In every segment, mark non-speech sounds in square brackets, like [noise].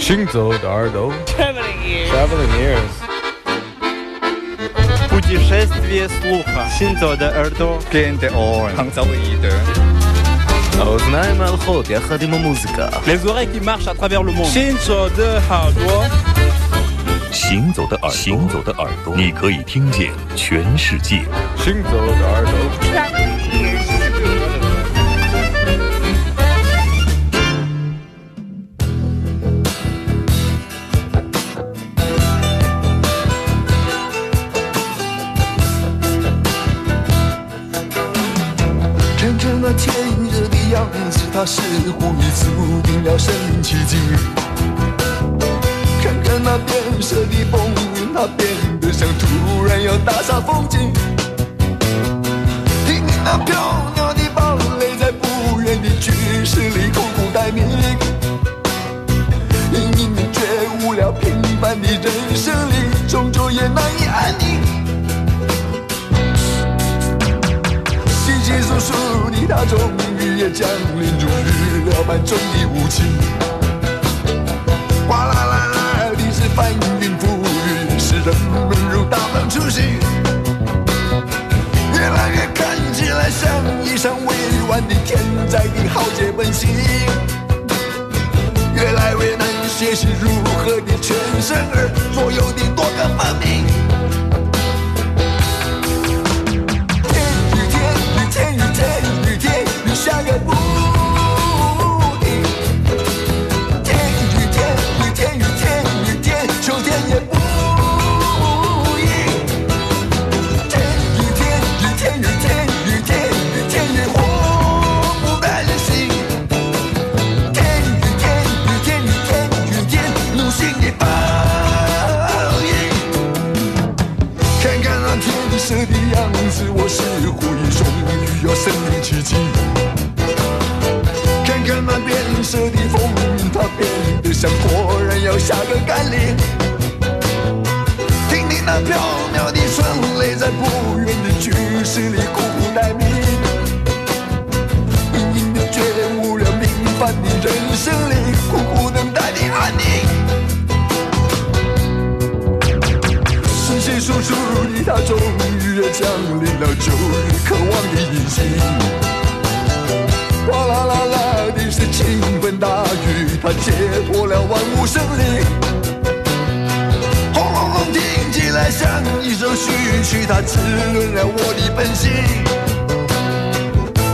行走的耳朵，Traveling ears。Traveling ears。 Путешествие слуха. 行走的耳朵。 Gen de oren. Hangzau Ide. האוזניים הלכות יחד עם המוזיקה. Les oreilles qui marchent à travers le monde. 行走的耳朵。行走的耳朵，行走的耳朵，你可以听见全世界。行走的耳朵。 它似乎已注定了生奇迹。看看那变色的风云，它变得像突然要大煞风景。听听那飘渺的堡垒，在不远的巨石里苦苦待命。隐隐觉悟了，平凡的人生里，终究也难以安宁。稀稀疏疏的他，终于也降临如日料般重的无情。哗啦啦啦的是翻云覆雨，使人们如大浪初醒。越来越看起来像一场未完的天灾的浩劫本性，越来越难学习如何的全身而左右的多个文明。那变色的风云，它变得像果然要下个甘霖。听听那飘渺的春雷，在不远的巨石里苦苦待命。隐隐的觉悟了平凡的人生里，苦苦等待的安宁。稀稀疏疏的他，终于也降临了旧日渴望的隐形。哗啦啦啦的是倾盆大雨，它解脱了万物生灵。轰隆隆听起来像一首序曲，它滋润了我的本性。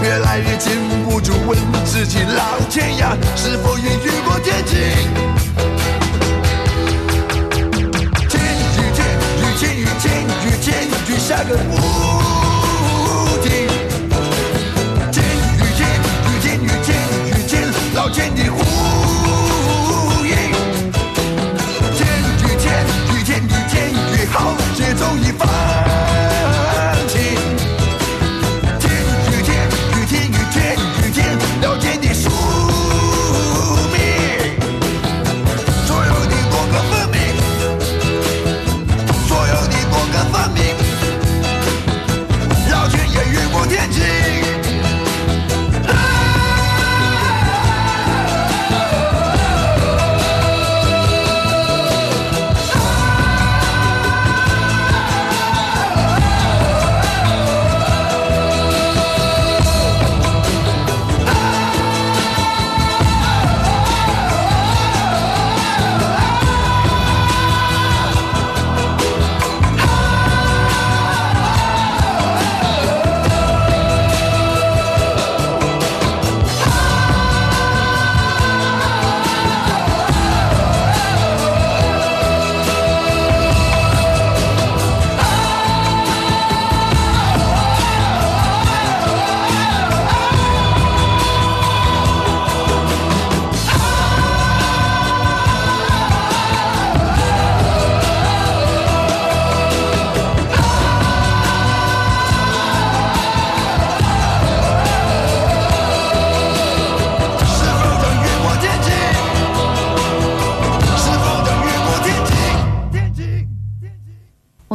越来越禁不住问自己，老天呀，是否也雨过天晴？天雨天雨天雨天雨天雨下个不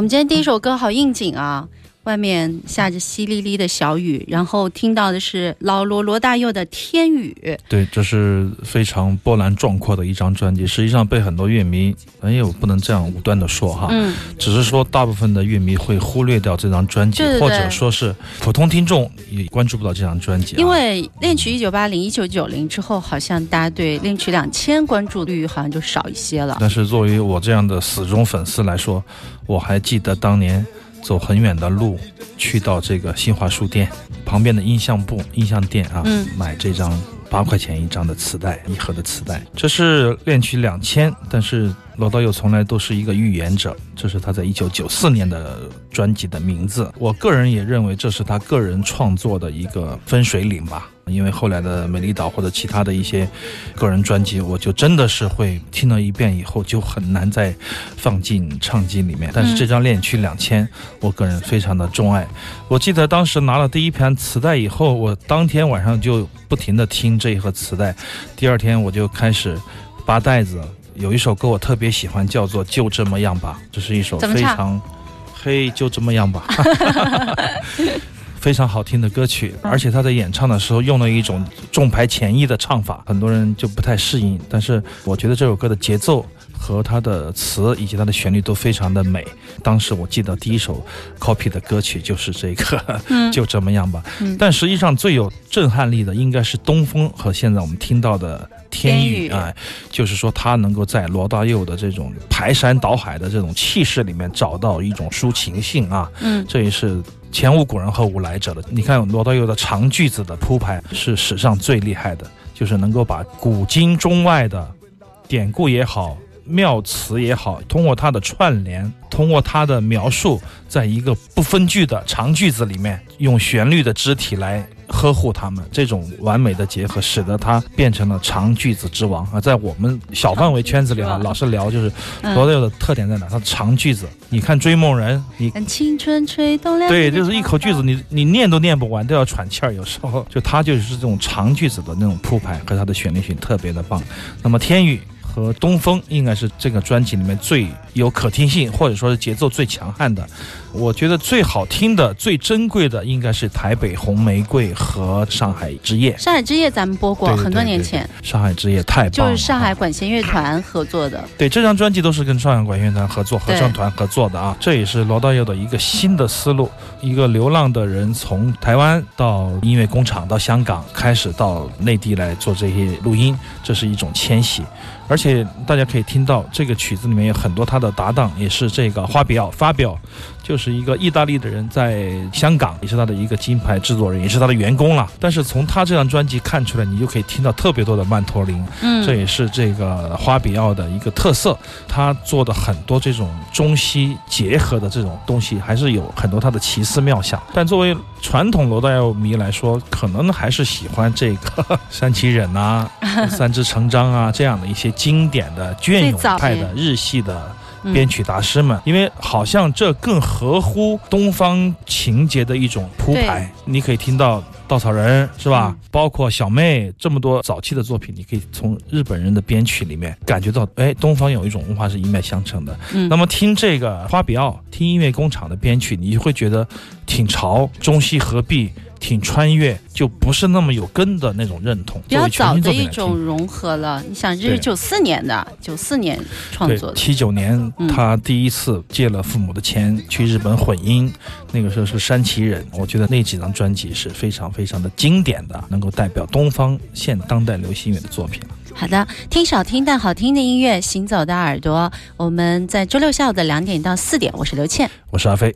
我们今天第一首歌好应景啊！外面下着淅沥沥的小雨，然后听到的是老罗罗大佑的《天雨》。对，这是非常波澜壮阔的一张专辑，实际上被很多乐迷，哎呦，不能这样武断的说哈，嗯，只是说大部分的乐迷会忽略掉这张专辑，对对对或者说是普通听众也关注不到这张专辑、啊，因为恋曲一九八零、一九九零之后，好像大家对恋曲两千关注率好像就少一些了。但是作为我这样的死忠粉丝来说，我还记得当年走很远的路，去到这个新华书店旁边的音像部、音像店啊，嗯买这张八块钱一张的磁带，一盒的磁带。这是恋曲两千，但是罗大佑从来都是一个预言者，这是他在一九九四年的专辑的名字。我个人也认为这是他个人创作的一个分水岭吧。因为后来的《美丽岛》或者其他的一些个人专辑，我就真的是会听了一遍以后就很难再放进唱机里面。但是这张《恋曲两千》，我个人非常的钟爱。我记得当时拿了第一盘磁带以后，我当天晚上就不停的听这一盒磁带，第二天我就开始扒袋子。有一首歌我特别喜欢，叫做《就这么样吧》，这是一首非常，嘿，就这么样吧。[laughs] 非常好听的歌曲，而且他在演唱的时候用了一种重排前一的唱法，很多人就不太适应。但是我觉得这首歌的节奏和它的词以及它的旋律都非常的美。当时我记得第一首 copy 的歌曲就是这个，[laughs] 就这么样吧。嗯但实际上最有震撼力的应该是东风和现在我们听到的。天天宇宇啊、就是说他能够在罗大佑的这种排山倒海的这种气势里面找到一种抒情性啊，嗯，这也是前无古人后无来者的。你看罗大佑的长句子的铺排是史上最厉害的，就是能够把古今中外的典故也好、妙词也好，通过他的串联，通过他的描述，在一个不分句的长句子里面，用旋律的肢体来。呵护他们这种完美的结合，使得他变成了长句子之王啊！在我们小范围圈子里啊，老是聊就是嗯罗大佑的特点在哪？他长句子。你看《追梦人》，你看青春吹动了。对，就是一口句子，你你念都念不完，都要喘气儿。有时候就他就是这种长句子的那种铺排和他的旋律性特别的棒。那么天宇和东风应该是这个专辑里面最有可听性，或者说是节奏最强悍的。我觉得最好听的、最珍贵的应该是台北红玫瑰和上海之夜。上海之夜咱们播过很多年前，上海之夜太棒了，就是上海管弦乐团合作的。对，这张专辑都是跟上海管弦乐团合作、合唱团合作的啊，这也是罗大佑的一个新的思路。一个流浪的人从台湾到音乐工厂，到香港，开始到内地来做这些录音，这是一种迁徙。而且大家可以听到这个曲子里面有很多他的搭档，也是这个花比奥发表，就是一个意大利的人，在香港也是他的一个金牌制作人，也是他的员工了。但是从他这张专辑看出来，你就可以听到特别多的曼陀林，嗯，这也是这个花比奥的一个特色，他做的很多这种中西结合的这种东西，还是有很多他的奇思妙想。但作为传统罗大佑迷来说，可能还是喜欢这个 [laughs] 山崎忍啊、[laughs] 三只成章啊这样的一些经典的隽永派的日系的。嗯编曲大师们，因为好像这更合乎东方情节的一种铺排。你可以听到稻草人是吧？嗯包括小妹这么多早期的作品，你可以从日本人的编曲里面感觉到，哎，东方有一种文化是一脉相承的。嗯那么听这个花比奥，听音乐工厂的编曲，你会觉得挺潮，中西合璧。挺穿越，就不是那么有根的那种认同。比较早的一种融合了。你想，这是九四年的，九四年创作，的。七九年嗯他第一次借了父母的钱去日本混音，那个时候是山崎忍。我觉得那几张专辑是非常非常的经典的，能够代表东方现当代流行音乐的作品。好的，听少听但好听的音乐，行走的耳朵。我们在周六下午的两点到四点，我是刘倩。我是阿飞。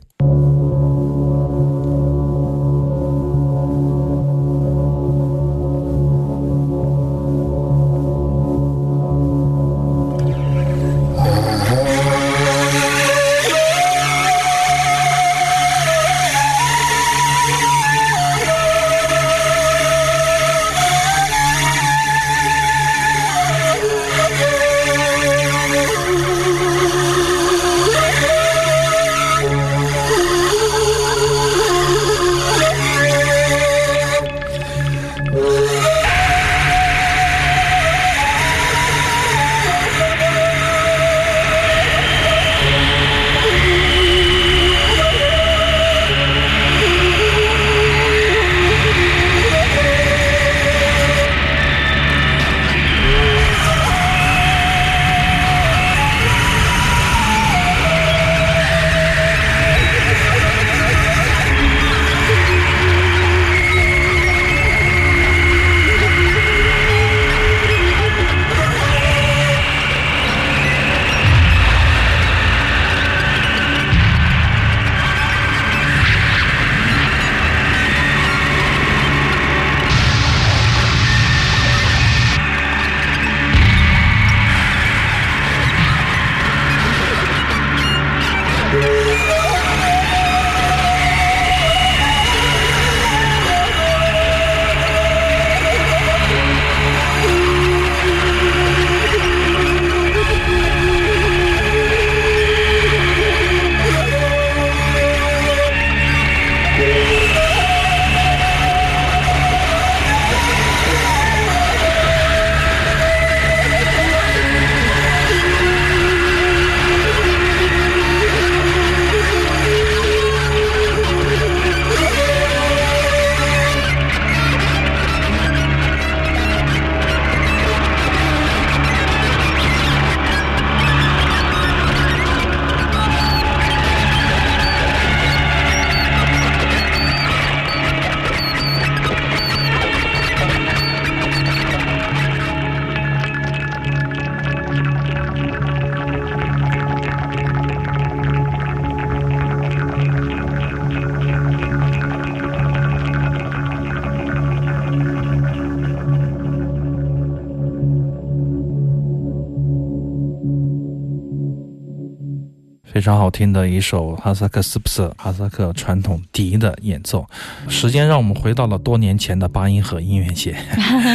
非常好听的一首哈萨克斯普瑟哈萨克传统笛的演奏。时间让我们回到了多年前的八音盒音乐节，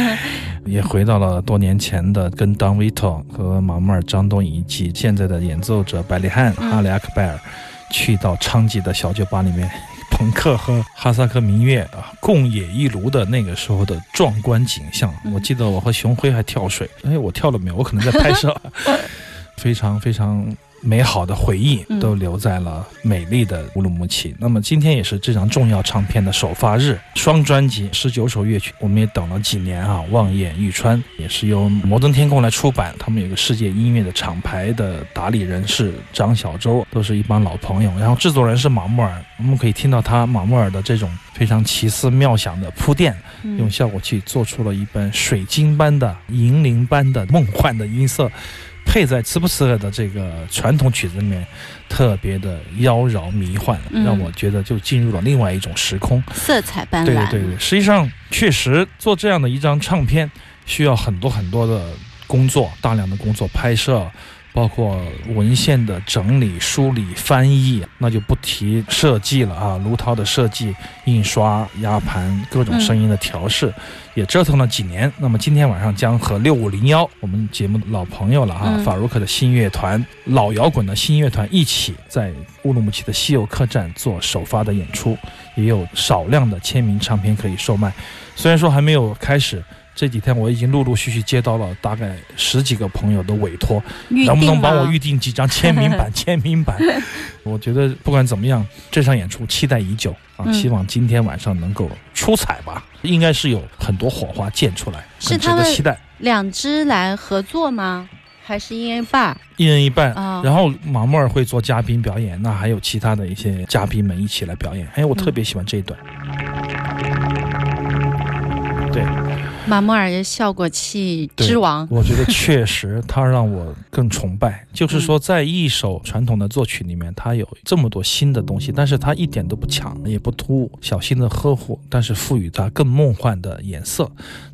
[laughs] 也回到了多年前的跟 Don Vito 和马木尔、张东以及现在的演奏者百里汉、哈里阿克拜尔，去到昌吉的小酒吧里面。朋克和哈萨克民乐啊，共冶一炉的那个时候的壮观景象，我记得我和熊辉还跳水，哎，我跳了没有？我可能在拍摄，[laughs] 非常非常美好的回忆都留在了美丽的乌鲁木齐。那么今天也是这张重要唱片的首发日，双专辑十九首乐曲，我们也等了几年啊。望眼欲穿也是由摩登天空来出版，他们有个世界音乐的厂牌的打理人是张小舟，都是一帮老朋友。然后制作人是马木尔，我们可以听到他马木尔的这种非常奇思妙想的铺垫，用效果器做出了一本水晶般的、银铃般的梦幻的音色。配在茨布斯尔的这个传统曲子里面，特别的妖娆迷幻，嗯让我觉得就进入了另外一种时空。色彩斑斓。对对对，实际上确实做这样的一张唱片，需要很多很多的工作，大量的工作拍摄。包括文献的整理、梳理、翻译，那就不提设计了啊，卢涛的设计、印刷、压盘、各种声音的调试，也折腾了几年。那么今天晚上将和六五零幺我们节目的老朋友了哈，嗯法如克的新乐团、老摇滚的新乐团一起在乌鲁木齐的西游客栈做首发的演出，也有少量的签名唱片可以售卖。虽然说还没有开始。这几天我已经陆陆续续接到了大概十几个朋友的委托，能不能帮我预定几张签名版？签名版，我觉得不管怎么样，这场演出期待已久啊！嗯希望今天晚上能够出彩吧，应该是有很多火花溅出来，很值得期待。两支来合作吗？还是一人一半？一人一半，啊然后马木尔会做嘉宾表演，那还有其他的一些嘉宾们一起来表演。哎，我特别喜欢这一段。对，马莫尔的效果器之王。我觉得确实 [laughs] 他让我更崇拜。就是嗯说，在一首传统的作曲里面，他有这么多新的东西，但是他一点都不抢，也不突兀，小心的呵护，但是赋予它更梦幻的颜色。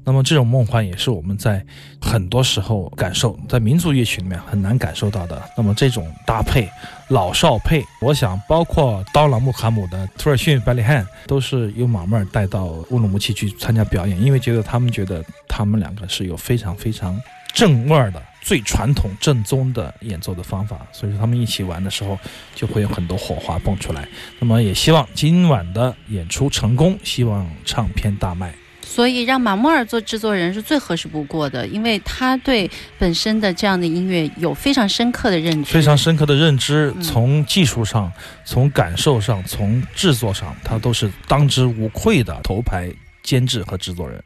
那么这种梦幻也是我们在很多时候感受，在民族乐曲里面很难感受到的。那么这种搭配，老少配，我想包括刀郎穆卡姆的图尔逊、百里汉，都是由马木尔带到乌鲁木齐去参加表演，因为觉得他们觉得他们两个是有非常非常正味儿的。最传统正宗的演奏的方法，所以说他们一起玩的时候就会有很多火花蹦出来。那么也希望今晚的演出成功，希望唱片大卖。所以让马莫尔做制作人是最合适不过的，因为他对本身的这样的音乐有非常深刻的认知。非常深刻的认知，嗯从技术上、从感受上、从制作上，他都是当之无愧的头牌监制和制作人。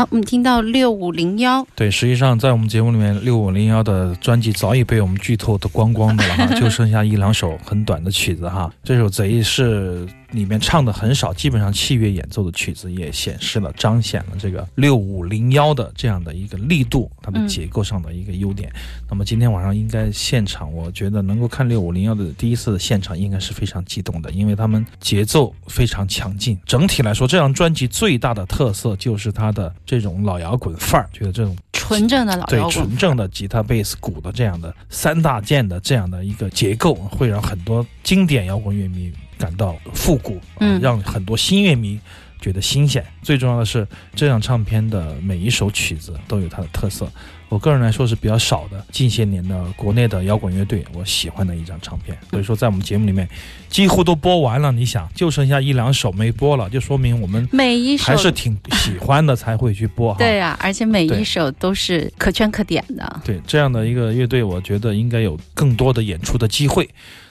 好，我们听到六五零幺，对，实际上在我们节目里面，六五零幺的专辑早已被我们剧透的光光的了哈，[laughs] 就剩下一两首很短的曲子哈。这首贼是里面唱的很少，基本上器乐演奏的曲子也显示了、彰显了这个六五零幺的这样的一个力度，它的嗯结构上的一个优点。那么今天晚上应该现场，我觉得能够看六五零幺的第一次的现场，应该是非常激动的，因为他们节奏非常强劲。整体来说，这张专辑最大的特色就是它的这种老摇滚范儿，觉得这种纯正的老对摇滚纯。正的吉他、贝斯、鼓的这样的三大件的这样的一个结构，会让很多经典摇滚乐迷感到复古，让很多新乐迷觉得新鲜。最重要的是，这张唱片的每一首曲子都有它的特色。我个人来说是比较少的，近些年的国内的摇滚乐队，我喜欢的一张唱片。所以说，在我们节目里面几乎都播完了，你想，就剩下一两首没播了，就说明我们每一首还是挺喜欢的，才会去播哈。[laughs] 对啊，而且每一首都是可圈可点的。对这样的一个乐队，我觉得应该有更多的演出的机会。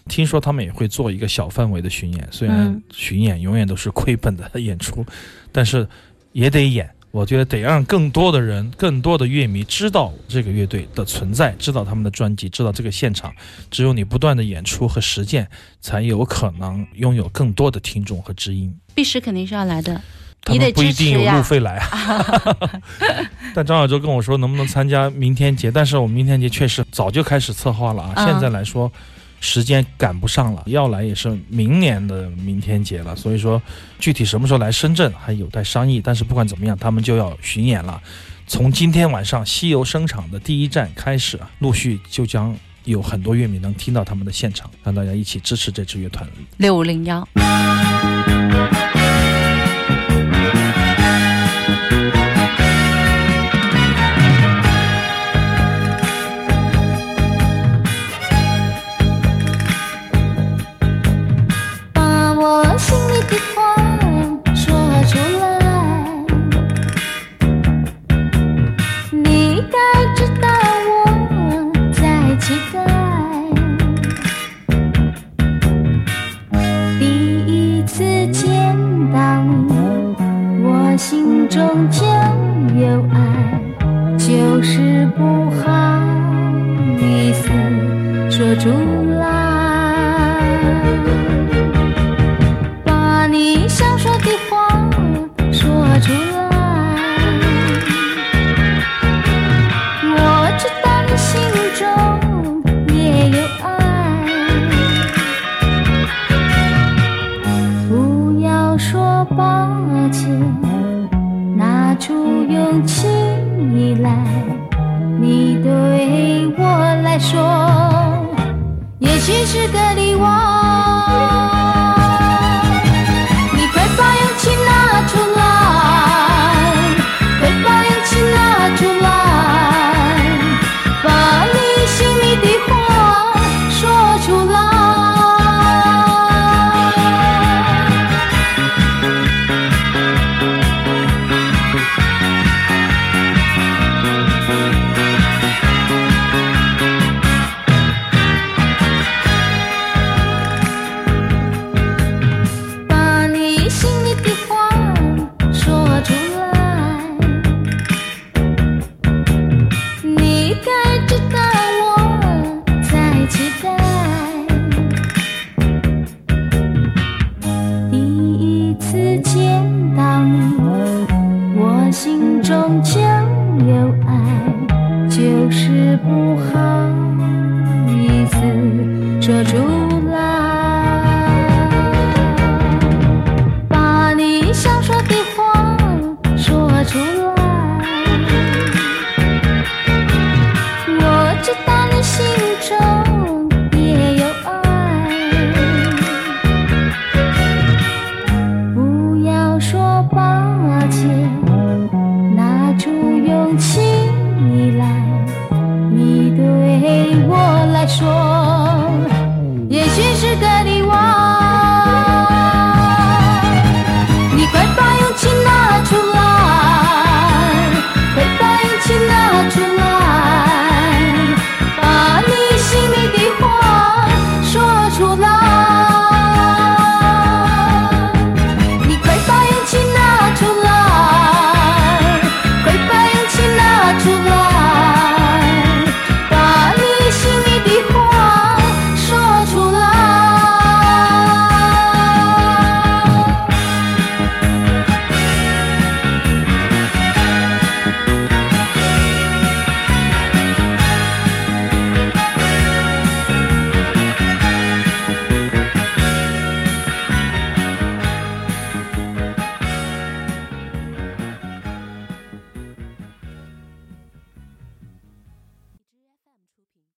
听说他们也会做一个小范围的巡演，虽然嗯巡演永远都是亏本的演出，但是也得演。我觉得得让更多的人、更多的乐迷知道这个乐队的存在，知道他们的专辑，知道这个现场。只有你不断的演出和实践，才有可能拥有更多的听众和知音。必时肯定是要来的，他你得们不一定有路费来啊。[laughs] 但张小舟跟我说能不能参加明天节，但是我们明天节确实早就开始策划了啊，嗯现在来说时间赶不上了，要来也是明年的明天节了，所以说具体什么时候来深圳还有待商议。但是不管怎么样，他们就要巡演了。从今天晚上西游声场的第一站开始，陆续就将有很多乐迷能听到他们的现场，让大家一起支持这支乐团。六五零幺。来把你想说的话说出来。你是个礼物。遮住。